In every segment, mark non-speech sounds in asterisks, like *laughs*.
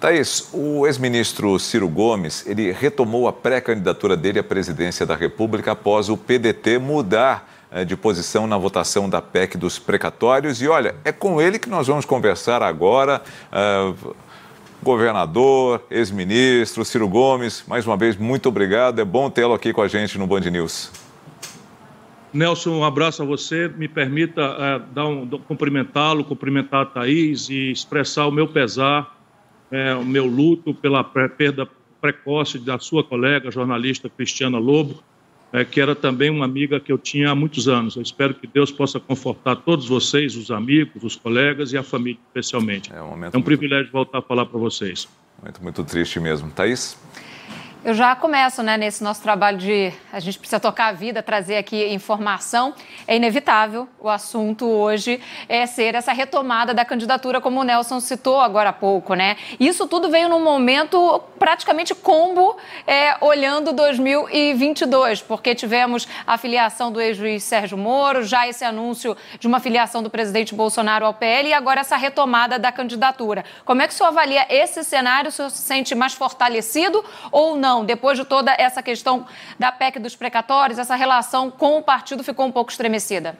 Thaís, o ex-ministro Ciro Gomes, ele retomou a pré-candidatura dele à presidência da República após o PDT mudar eh, de posição na votação da PEC dos precatórios. E olha, é com ele que nós vamos conversar agora. Uh, governador, ex-ministro, Ciro Gomes, mais uma vez, muito obrigado. É bom tê-lo aqui com a gente no Band News. Nelson, um abraço a você. Me permita uh, dar um, cumprimentá-lo, cumprimentar a Thaís e expressar o meu pesar é, o meu luto pela perda precoce da sua colega, jornalista Cristiana Lobo, é, que era também uma amiga que eu tinha há muitos anos. Eu espero que Deus possa confortar todos vocês, os amigos, os colegas e a família, especialmente. É um, é um muito... privilégio voltar a falar para vocês. Muito, muito triste mesmo. Thaís? Eu já começo né, nesse nosso trabalho de a gente precisa tocar a vida, trazer aqui informação. É inevitável o assunto hoje é ser essa retomada da candidatura, como o Nelson citou agora há pouco, né? Isso tudo veio num momento praticamente combo, é, olhando 2022, porque tivemos a filiação do ex-juiz Sérgio Moro, já esse anúncio de uma filiação do presidente Bolsonaro ao PL e agora essa retomada da candidatura. Como é que o senhor avalia esse cenário? O senhor se sente mais fortalecido ou não? Não, depois de toda essa questão da PEC dos precatórios, essa relação com o partido ficou um pouco estremecida?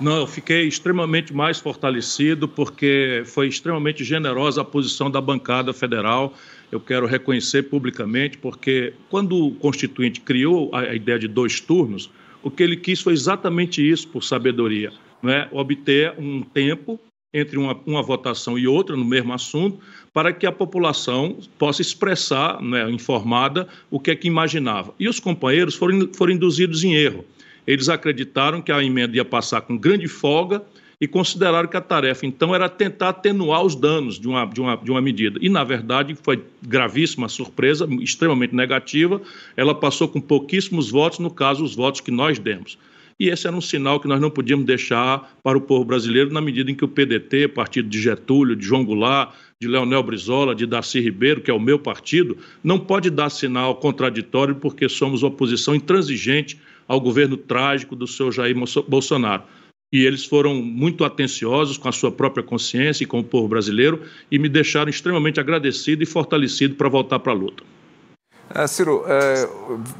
Não, eu fiquei extremamente mais fortalecido porque foi extremamente generosa a posição da bancada federal. Eu quero reconhecer publicamente, porque quando o Constituinte criou a ideia de dois turnos, o que ele quis foi exatamente isso, por sabedoria, não é? obter um tempo entre uma, uma votação e outra no mesmo assunto, para que a população possa expressar, né, informada, o que é que imaginava. E os companheiros foram, foram induzidos em erro. Eles acreditaram que a emenda ia passar com grande folga e consideraram que a tarefa, então, era tentar atenuar os danos de uma, de uma, de uma medida. E, na verdade, foi gravíssima surpresa, extremamente negativa. Ela passou com pouquíssimos votos, no caso, os votos que nós demos. E esse era um sinal que nós não podíamos deixar para o povo brasileiro, na medida em que o PDT, partido de Getúlio, de João Goulart, de Leonel Brizola, de Darcy Ribeiro, que é o meu partido, não pode dar sinal contraditório porque somos oposição intransigente ao governo trágico do senhor Jair Bolsonaro. E eles foram muito atenciosos com a sua própria consciência e com o povo brasileiro e me deixaram extremamente agradecido e fortalecido para voltar para a luta. É, Ciro, é,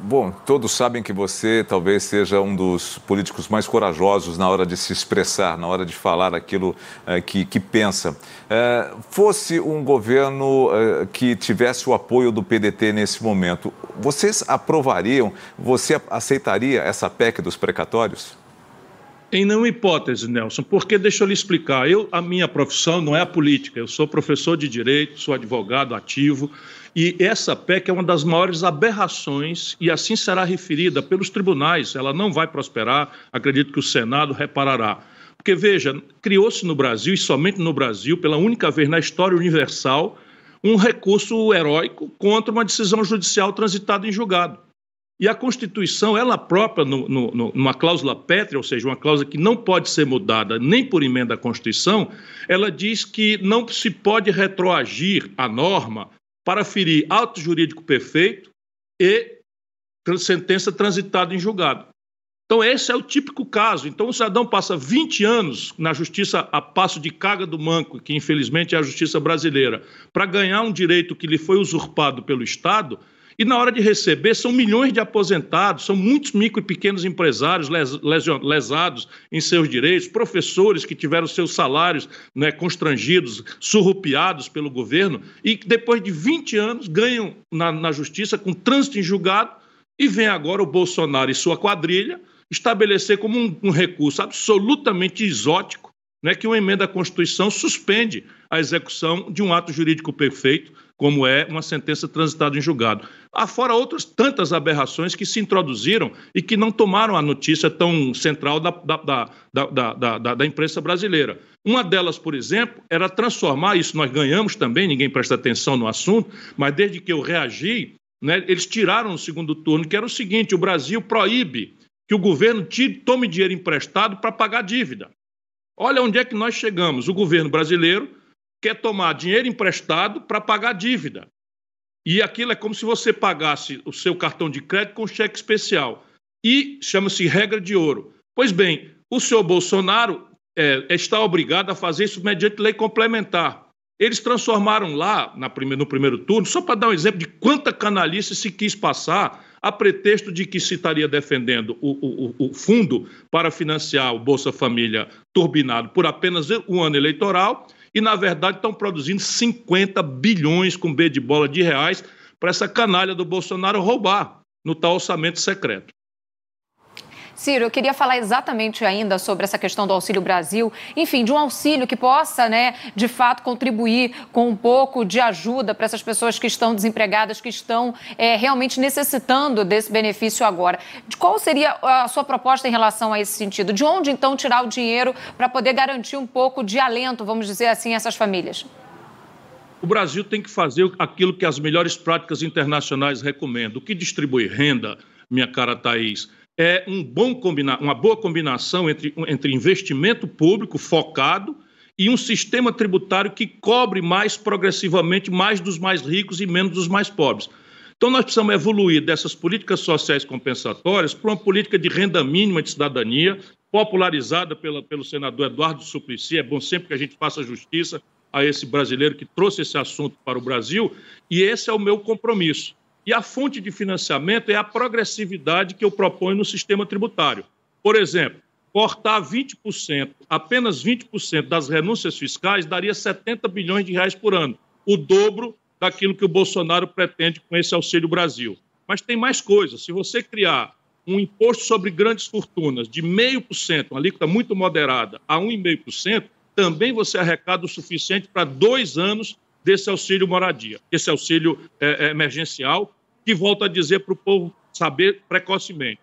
bom, todos sabem que você talvez seja um dos políticos mais corajosos na hora de se expressar, na hora de falar aquilo é, que, que, pensa. É, fosse um governo é, que tivesse o apoio do PDT nesse momento, vocês aprovariam, você aceitaria essa PEC dos precatórios? Em nenhuma hipótese, Nelson, porque deixa eu lhe explicar. Eu, a minha profissão não é a política. Eu sou professor de direito, sou advogado ativo. E essa PEC é uma das maiores aberrações, e assim será referida pelos tribunais. Ela não vai prosperar, acredito que o Senado reparará. Porque, veja, criou-se no Brasil, e somente no Brasil, pela única vez na história universal, um recurso heróico contra uma decisão judicial transitada em julgado. E a Constituição, ela própria, no, no, numa cláusula pétrea, ou seja, uma cláusula que não pode ser mudada nem por emenda à Constituição, ela diz que não se pode retroagir a norma para ferir ato jurídico perfeito e sentença transitada em julgado. Então, esse é o típico caso. Então, o cidadão passa 20 anos na justiça a passo de caga do manco, que infelizmente é a justiça brasileira, para ganhar um direito que lhe foi usurpado pelo Estado e na hora de receber, são milhões de aposentados, são muitos micro e pequenos empresários lesados em seus direitos, professores que tiveram seus salários né, constrangidos, surrupiados pelo governo, e que depois de 20 anos ganham na, na justiça com trânsito em julgado, e vem agora o Bolsonaro e sua quadrilha estabelecer como um, um recurso absolutamente exótico né, que uma emenda à Constituição suspende a execução de um ato jurídico perfeito como é uma sentença transitada em julgado. Há fora outras tantas aberrações que se introduziram e que não tomaram a notícia tão central da, da, da, da, da imprensa brasileira. Uma delas, por exemplo, era transformar, isso nós ganhamos também, ninguém presta atenção no assunto, mas desde que eu reagi, né, eles tiraram o segundo turno, que era o seguinte: o Brasil proíbe que o governo tire, tome dinheiro emprestado para pagar dívida. Olha onde é que nós chegamos. O governo brasileiro quer tomar dinheiro emprestado para pagar dívida. E aquilo é como se você pagasse o seu cartão de crédito com cheque especial. E chama-se regra de ouro. Pois bem, o senhor Bolsonaro é, está obrigado a fazer isso mediante lei complementar. Eles transformaram lá, no primeiro turno, só para dar um exemplo de quanta canalice se quis passar, a pretexto de que se estaria defendendo o, o, o fundo para financiar o Bolsa Família turbinado por apenas um ano eleitoral, e, na verdade, estão produzindo 50 bilhões com B de bola de reais para essa canalha do Bolsonaro roubar no tal orçamento secreto. Ciro, eu queria falar exatamente ainda sobre essa questão do Auxílio Brasil, enfim, de um auxílio que possa, né, de fato, contribuir com um pouco de ajuda para essas pessoas que estão desempregadas, que estão é, realmente necessitando desse benefício agora. De qual seria a sua proposta em relação a esse sentido? De onde, então, tirar o dinheiro para poder garantir um pouco de alento, vamos dizer assim, a essas famílias? O Brasil tem que fazer aquilo que as melhores práticas internacionais recomendam. O que distribui renda, minha cara Thaís, é um bom combina uma boa combinação entre, entre investimento público focado e um sistema tributário que cobre mais progressivamente mais dos mais ricos e menos dos mais pobres. Então, nós precisamos evoluir dessas políticas sociais compensatórias para uma política de renda mínima de cidadania, popularizada pela, pelo senador Eduardo Suplicy. É bom sempre que a gente faça justiça a esse brasileiro que trouxe esse assunto para o Brasil, e esse é o meu compromisso. E a fonte de financiamento é a progressividade que eu proponho no sistema tributário. Por exemplo, cortar 20%, apenas 20% das renúncias fiscais daria 70 bilhões de reais por ano, o dobro daquilo que o Bolsonaro pretende com esse Auxílio Brasil. Mas tem mais coisas. Se você criar um imposto sobre grandes fortunas de 0,5%, uma alíquota muito moderada, a 1,5%, também você arrecada o suficiente para dois anos desse auxílio moradia, esse auxílio é, emergencial, que volta a dizer para o povo saber precocemente.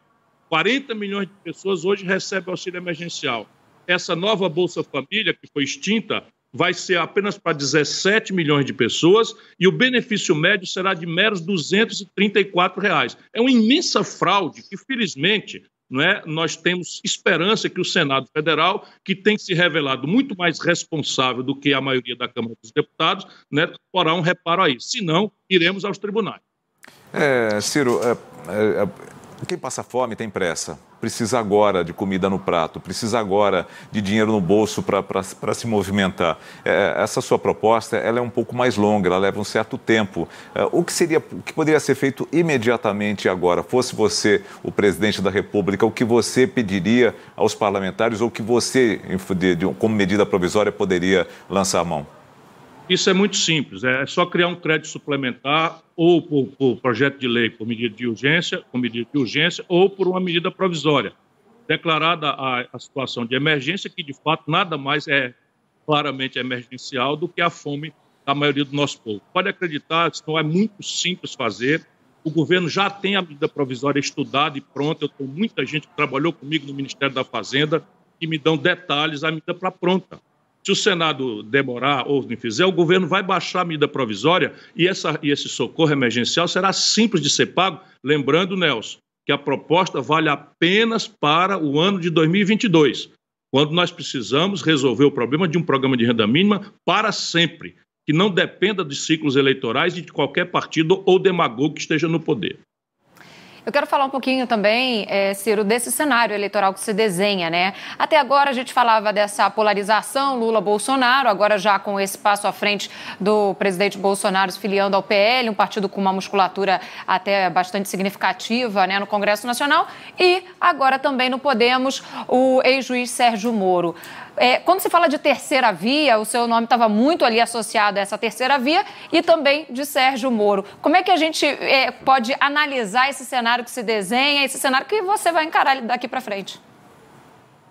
40 milhões de pessoas hoje recebem auxílio emergencial. Essa nova Bolsa Família, que foi extinta, vai ser apenas para 17 milhões de pessoas e o benefício médio será de meros 234 reais. É uma imensa fraude que, felizmente, é? nós temos esperança que o Senado Federal, que tem se revelado muito mais responsável do que a maioria da Câmara dos Deputados, né, um reparo a isso. Se não, iremos aos tribunais. É, Ciro, é, é, quem passa fome tem pressa. Precisa agora de comida no prato, precisa agora de dinheiro no bolso para se movimentar. É, essa sua proposta ela é um pouco mais longa, ela leva um certo tempo. É, o que seria, o que poderia ser feito imediatamente agora? Fosse você o presidente da República, o que você pediria aos parlamentares ou o que você, como medida provisória, poderia lançar a mão? Isso é muito simples, é só criar um crédito suplementar ou por, por, projeto de lei por medida de urgência, por medida de urgência ou por uma medida provisória. Declarada a, a situação de emergência, que de fato nada mais é claramente emergencial do que a fome da maioria do nosso povo. Pode acreditar, não é muito simples fazer. O governo já tem a medida provisória estudada e pronta. Eu tenho muita gente que trabalhou comigo no Ministério da Fazenda e me dão detalhes, a medida para pronta. Se o Senado demorar ou não fizer, o governo vai baixar a medida provisória e, essa, e esse socorro emergencial será simples de ser pago. Lembrando, Nelson, que a proposta vale apenas para o ano de 2022, quando nós precisamos resolver o problema de um programa de renda mínima para sempre, que não dependa de ciclos eleitorais e de qualquer partido ou demagogo que esteja no poder. Eu quero falar um pouquinho também, é, Ciro, desse cenário eleitoral que se desenha, né? Até agora a gente falava dessa polarização Lula-Bolsonaro, agora já com esse passo à frente do presidente Bolsonaro se filiando ao PL, um partido com uma musculatura até bastante significativa né, no Congresso Nacional, e agora também no Podemos, o ex-juiz Sérgio Moro. É, quando se fala de terceira via, o seu nome estava muito ali associado a essa terceira via e também de Sérgio Moro. Como é que a gente é, pode analisar esse cenário que se desenha, esse cenário que você vai encarar daqui para frente?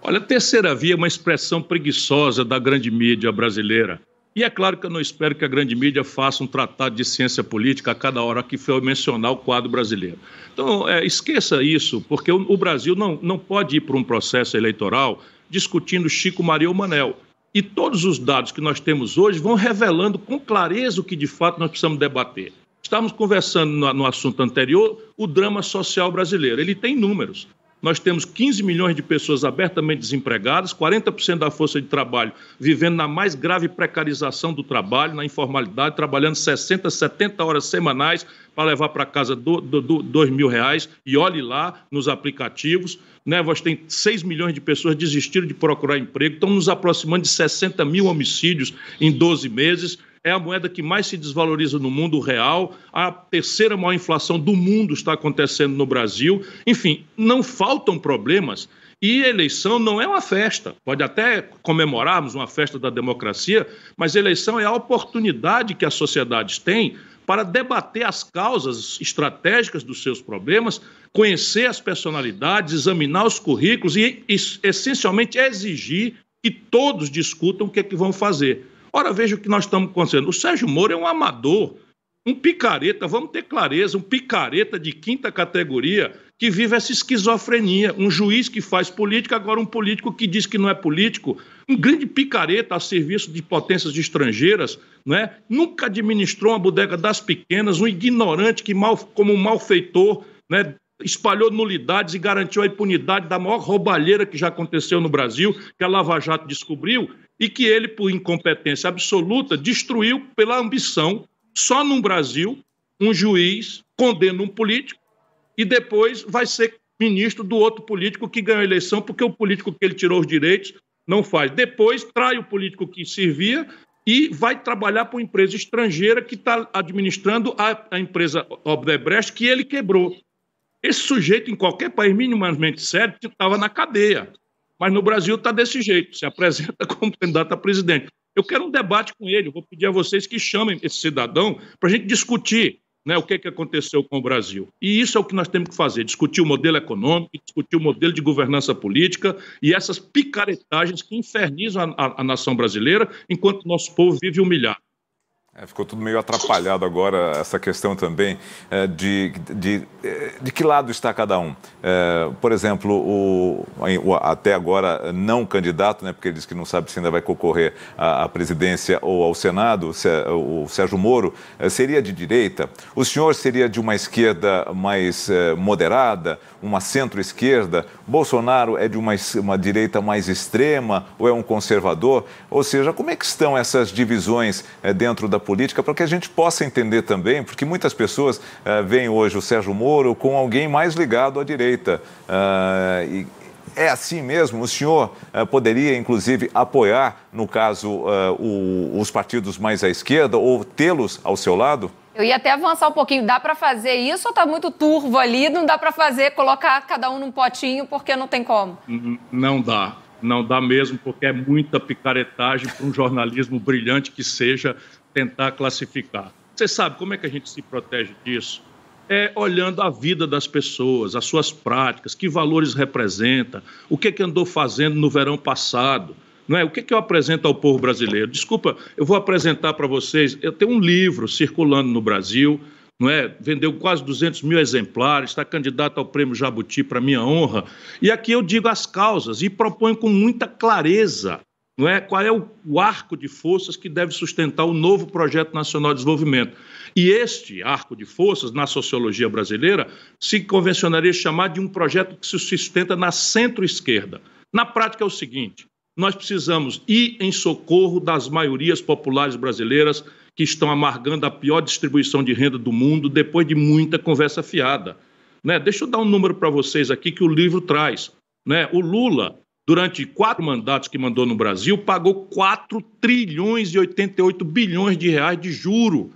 Olha, terceira via é uma expressão preguiçosa da grande mídia brasileira. E é claro que eu não espero que a grande mídia faça um tratado de ciência política a cada hora que for mencionar o quadro brasileiro. Então, é, esqueça isso, porque o, o Brasil não, não pode ir para um processo eleitoral discutindo Chico Maria ou Manel. E todos os dados que nós temos hoje vão revelando com clareza o que de fato nós precisamos debater. Estávamos conversando no, no assunto anterior, o drama social brasileiro. Ele tem números nós temos 15 milhões de pessoas abertamente desempregadas, 40% da força de trabalho vivendo na mais grave precarização do trabalho, na informalidade, trabalhando 60, 70 horas semanais para levar para casa do, do, do, dois mil reais e olhe lá nos aplicativos. Né? Nós tem 6 milhões de pessoas desistiram de procurar emprego, estão nos aproximando de 60 mil homicídios em 12 meses. É a moeda que mais se desvaloriza no mundo real, a terceira maior inflação do mundo está acontecendo no Brasil. Enfim, não faltam problemas. E eleição não é uma festa. Pode até comemorarmos uma festa da democracia, mas eleição é a oportunidade que as sociedades têm para debater as causas estratégicas dos seus problemas, conhecer as personalidades, examinar os currículos e, essencialmente, exigir que todos discutam o que é que vão fazer. Ora, veja o que nós estamos acontecendo. O Sérgio Moro é um amador, um picareta, vamos ter clareza, um picareta de quinta categoria que vive essa esquizofrenia. Um juiz que faz política, agora um político que diz que não é político, um grande picareta a serviço de potências estrangeiras, não é? nunca administrou uma bodega das pequenas, um ignorante que, mal, como um malfeitor, né, espalhou nulidades e garantiu a impunidade da maior roubalheira que já aconteceu no Brasil, que a Lava Jato descobriu, e que ele, por incompetência absoluta, destruiu pela ambição. Só no Brasil, um juiz condena um político e depois vai ser ministro do outro político que ganhou a eleição, porque o político que ele tirou os direitos não faz. Depois trai o político que servia e vai trabalhar para uma empresa estrangeira que está administrando a, a empresa Odebrecht que ele quebrou. Esse sujeito, em qualquer país minimamente sério, estava na cadeia. Mas no Brasil está desse jeito, se apresenta *laughs* como candidato a presidente. Eu quero um debate com ele, vou pedir a vocês que chamem esse cidadão para a gente discutir né, o que, que aconteceu com o Brasil. E isso é o que nós temos que fazer: discutir o modelo econômico, discutir o modelo de governança política e essas picaretagens que infernizam a, a, a nação brasileira, enquanto nosso povo vive humilhado. É, ficou tudo meio atrapalhado agora, essa questão também é, de, de, é, de, que lado está cada um. É, por exemplo, o, o, até agora não candidato, né, porque ele diz que não sabe se ainda vai concorrer à, à presidência ou ao Senado, o Sérgio Moro, é, seria de direita? O senhor seria de uma esquerda mais é, moderada, uma centro-esquerda? Bolsonaro é de uma, uma direita mais extrema ou é um conservador? Ou seja, como é que estão essas divisões dentro da política para que a gente possa entender também, porque muitas pessoas uh, veem hoje o Sérgio Moro com alguém mais ligado à direita. Uh, e é assim mesmo? O senhor uh, poderia, inclusive, apoiar, no caso, o, os partidos mais à esquerda ou tê-los ao seu lado? Eu ia até avançar um pouquinho. Dá para fazer isso ou está muito turvo ali? Não dá para fazer, colocar cada um num potinho porque não tem como? Não dá. Não dá mesmo, porque é muita picaretagem para um jornalismo brilhante que seja tentar classificar. Você sabe como é que a gente se protege disso? É olhando a vida das pessoas, as suas práticas, que valores representa, o que, é que andou fazendo no verão passado. Não é? O que, é que eu apresento ao povo brasileiro? Desculpa, eu vou apresentar para vocês. Eu tenho um livro circulando no Brasil, não é? Vendeu quase 200 mil exemplares, está candidato ao prêmio Jabuti para minha honra. E aqui eu digo as causas e proponho com muita clareza não é? Qual é o, o arco de forças que deve sustentar o novo projeto nacional de desenvolvimento? E este arco de forças, na sociologia brasileira, se convencionaria chamar de um projeto que se sustenta na centro-esquerda. Na prática é o seguinte: nós precisamos ir em socorro das maiorias populares brasileiras que estão amargando a pior distribuição de renda do mundo depois de muita conversa fiada. Né? Deixa eu dar um número para vocês aqui que o livro traz. Né? O Lula durante quatro mandatos que mandou no Brasil, pagou 4 trilhões e 88 bilhões de reais de juro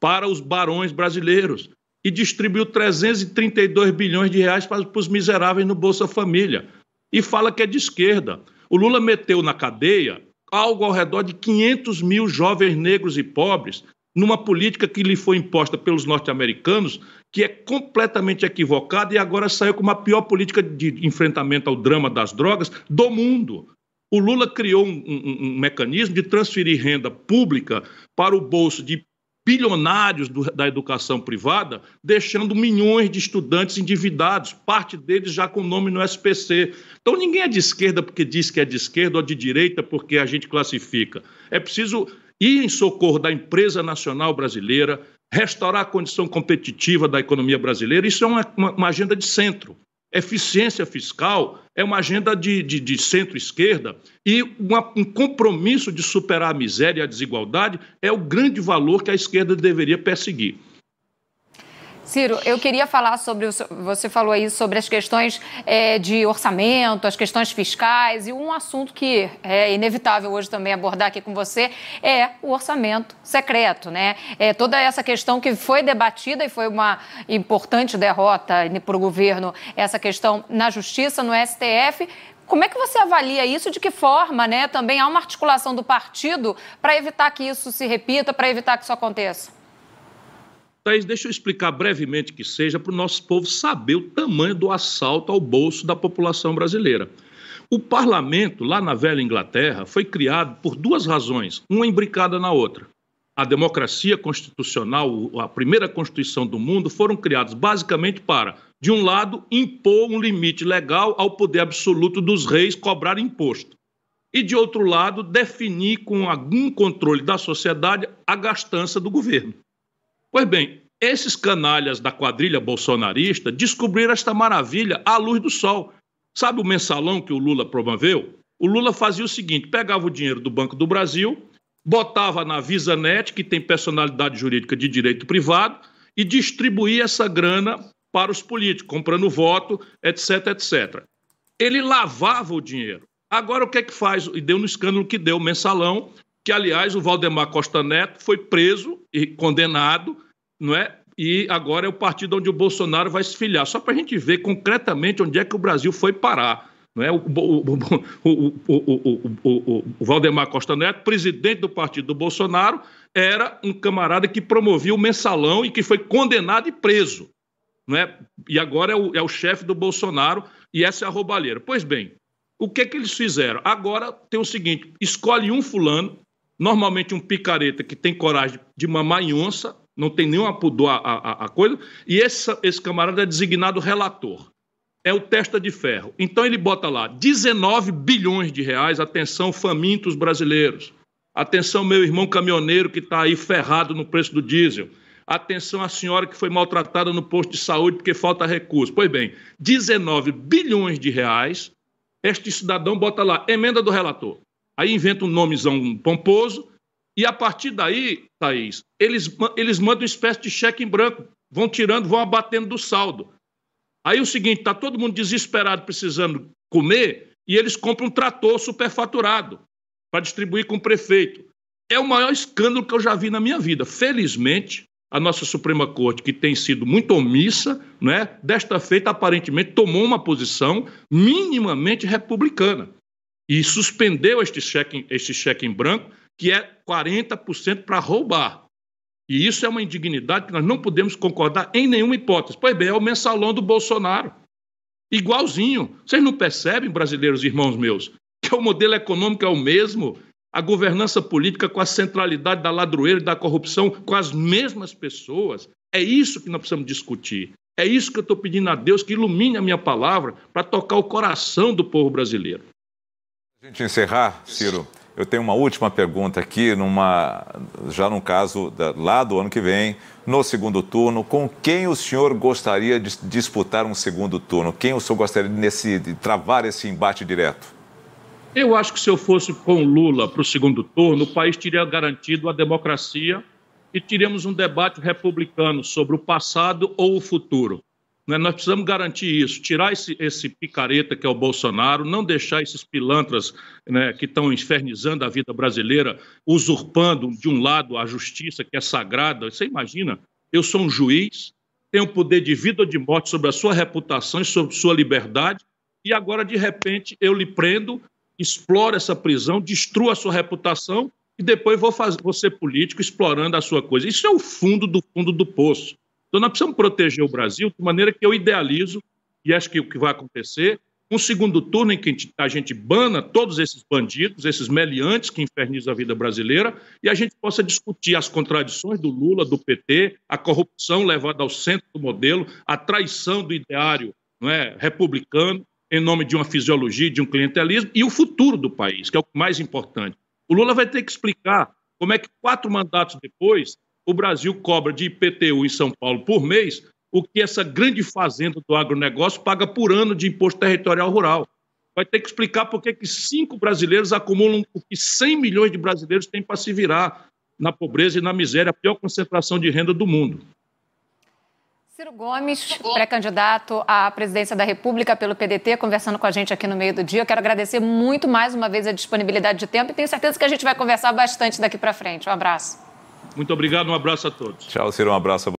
para os barões brasileiros e distribuiu 332 bilhões de reais para, para os miseráveis no Bolsa Família. E fala que é de esquerda. O Lula meteu na cadeia algo ao redor de 500 mil jovens negros e pobres numa política que lhe foi imposta pelos norte-americanos, que é completamente equivocada e agora saiu com uma pior política de enfrentamento ao drama das drogas do mundo. O Lula criou um, um, um mecanismo de transferir renda pública para o bolso de bilionários do, da educação privada, deixando milhões de estudantes endividados, parte deles já com nome no SPC. Então ninguém é de esquerda porque diz que é de esquerda ou de direita porque a gente classifica. É preciso ir em socorro da empresa nacional brasileira, restaurar a condição competitiva da economia brasileira. Isso é uma, uma, uma agenda de centro. Eficiência fiscal é uma agenda de, de, de centro-esquerda e uma, um compromisso de superar a miséria e a desigualdade é o grande valor que a esquerda deveria perseguir. Ciro, eu queria falar sobre, você falou aí sobre as questões é, de orçamento, as questões fiscais, e um assunto que é inevitável hoje também abordar aqui com você é o orçamento secreto, né? É toda essa questão que foi debatida e foi uma importante derrota para o governo, essa questão na justiça, no STF, como é que você avalia isso? De que forma, né? Também há uma articulação do partido para evitar que isso se repita, para evitar que isso aconteça? Thaís, deixa eu explicar brevemente que seja para o nosso povo saber o tamanho do assalto ao bolso da população brasileira. O parlamento, lá na velha Inglaterra, foi criado por duas razões, uma imbricada na outra. A democracia constitucional, a primeira constituição do mundo, foram criados basicamente para, de um lado, impor um limite legal ao poder absoluto dos reis cobrar imposto. E, de outro lado, definir com algum controle da sociedade a gastança do governo. Pois bem, esses canalhas da quadrilha bolsonarista descobriram esta maravilha à luz do sol. Sabe o mensalão que o Lula promoveu? O Lula fazia o seguinte: pegava o dinheiro do Banco do Brasil, botava na VisaNet, que tem personalidade jurídica de direito privado, e distribuía essa grana para os políticos, comprando voto, etc, etc. Ele lavava o dinheiro. Agora o que é que faz? E deu no escândalo que deu mensalão, que aliás o Valdemar Costa Neto foi preso e condenado não é? E agora é o partido onde o Bolsonaro vai se filiar. Só para a gente ver concretamente onde é que o Brasil foi parar. Não é? o, o, o, o, Valdemar Costa Neto, presidente do partido do Bolsonaro, era um camarada que promovia o mensalão e que foi condenado e preso. Não é? E agora é o, é o chefe do Bolsonaro e essa é a roubalheira. Pois bem, o que, que eles fizeram? Agora tem o seguinte: escolhe um fulano, normalmente um picareta que tem coragem de mamar em onça, não tem nenhum pudor a, a, a, coisa, e esse, esse camarada é designado relator. É o testa de ferro. Então ele bota lá 19 bilhões de reais, atenção, famintos brasileiros. Atenção, meu irmão caminhoneiro que está aí ferrado no preço do diesel. Atenção à senhora que foi maltratada no posto de saúde porque falta recurso. Pois bem, 19 bilhões de reais, este cidadão bota lá, emenda do relator. Aí inventa um nomezão pomposo, e a partir daí, Thaís, eles, eles mandam uma espécie de cheque em branco, vão tirando, vão abatendo do saldo. Aí o seguinte, está todo mundo desesperado, precisando comer, e eles compram um trator superfaturado para distribuir com o prefeito. É o maior escândalo que eu já vi na minha vida. Felizmente, a nossa Suprema Corte, que tem sido muito omissa, né, desta feita aparentemente tomou uma posição minimamente republicana e suspendeu este cheque, este cheque em branco que é 40% para roubar. E isso é uma indignidade que nós não podemos concordar em nenhuma hipótese. Pois bem, é o mensalão do Bolsonaro. Igualzinho. Vocês não percebem, brasileiros irmãos meus, que o modelo econômico é o mesmo, a governança política com a centralidade da ladroeira e da corrupção com as mesmas pessoas. É isso que nós precisamos discutir. É isso que eu estou pedindo a Deus que ilumine a minha palavra para tocar o coração do povo brasileiro. A gente encerrar, Ciro. Eu tenho uma última pergunta aqui, numa, já no caso da, lá do ano que vem, no segundo turno. Com quem o senhor gostaria de disputar um segundo turno? Quem o senhor gostaria nesse, de travar esse embate direto? Eu acho que se eu fosse com Lula para o segundo turno, o país teria garantido a democracia e teríamos um debate republicano sobre o passado ou o futuro. Né? Nós precisamos garantir isso, tirar esse, esse picareta que é o Bolsonaro, não deixar esses pilantras né, que estão infernizando a vida brasileira, usurpando de um lado a justiça que é sagrada. Você imagina? Eu sou um juiz, tenho poder de vida ou de morte sobre a sua reputação e sobre sua liberdade, e agora, de repente, eu lhe prendo, exploro essa prisão, destruo a sua reputação e depois vou, fazer, vou ser político explorando a sua coisa. Isso é o fundo do fundo do poço. Então, nós precisamos proteger o Brasil de maneira que eu idealizo, e acho que o que vai acontecer, um segundo turno em que a gente bana todos esses bandidos, esses meliantes que infernizam a vida brasileira, e a gente possa discutir as contradições do Lula, do PT, a corrupção levada ao centro do modelo, a traição do ideário não é, republicano, em nome de uma fisiologia, de um clientelismo, e o futuro do país, que é o mais importante. O Lula vai ter que explicar como é que quatro mandatos depois o Brasil cobra de IPTU em São Paulo por mês o que essa grande fazenda do agronegócio paga por ano de imposto territorial rural. Vai ter que explicar por que cinco brasileiros acumulam o que 100 milhões de brasileiros têm para se virar na pobreza e na miséria, a pior concentração de renda do mundo. Ciro Gomes, pré-candidato à presidência da República pelo PDT, conversando com a gente aqui no meio do dia. Eu quero agradecer muito mais uma vez a disponibilidade de tempo e tenho certeza que a gente vai conversar bastante daqui para frente. Um abraço. Muito obrigado, um abraço a todos. Tchau, Ciro, um abraço.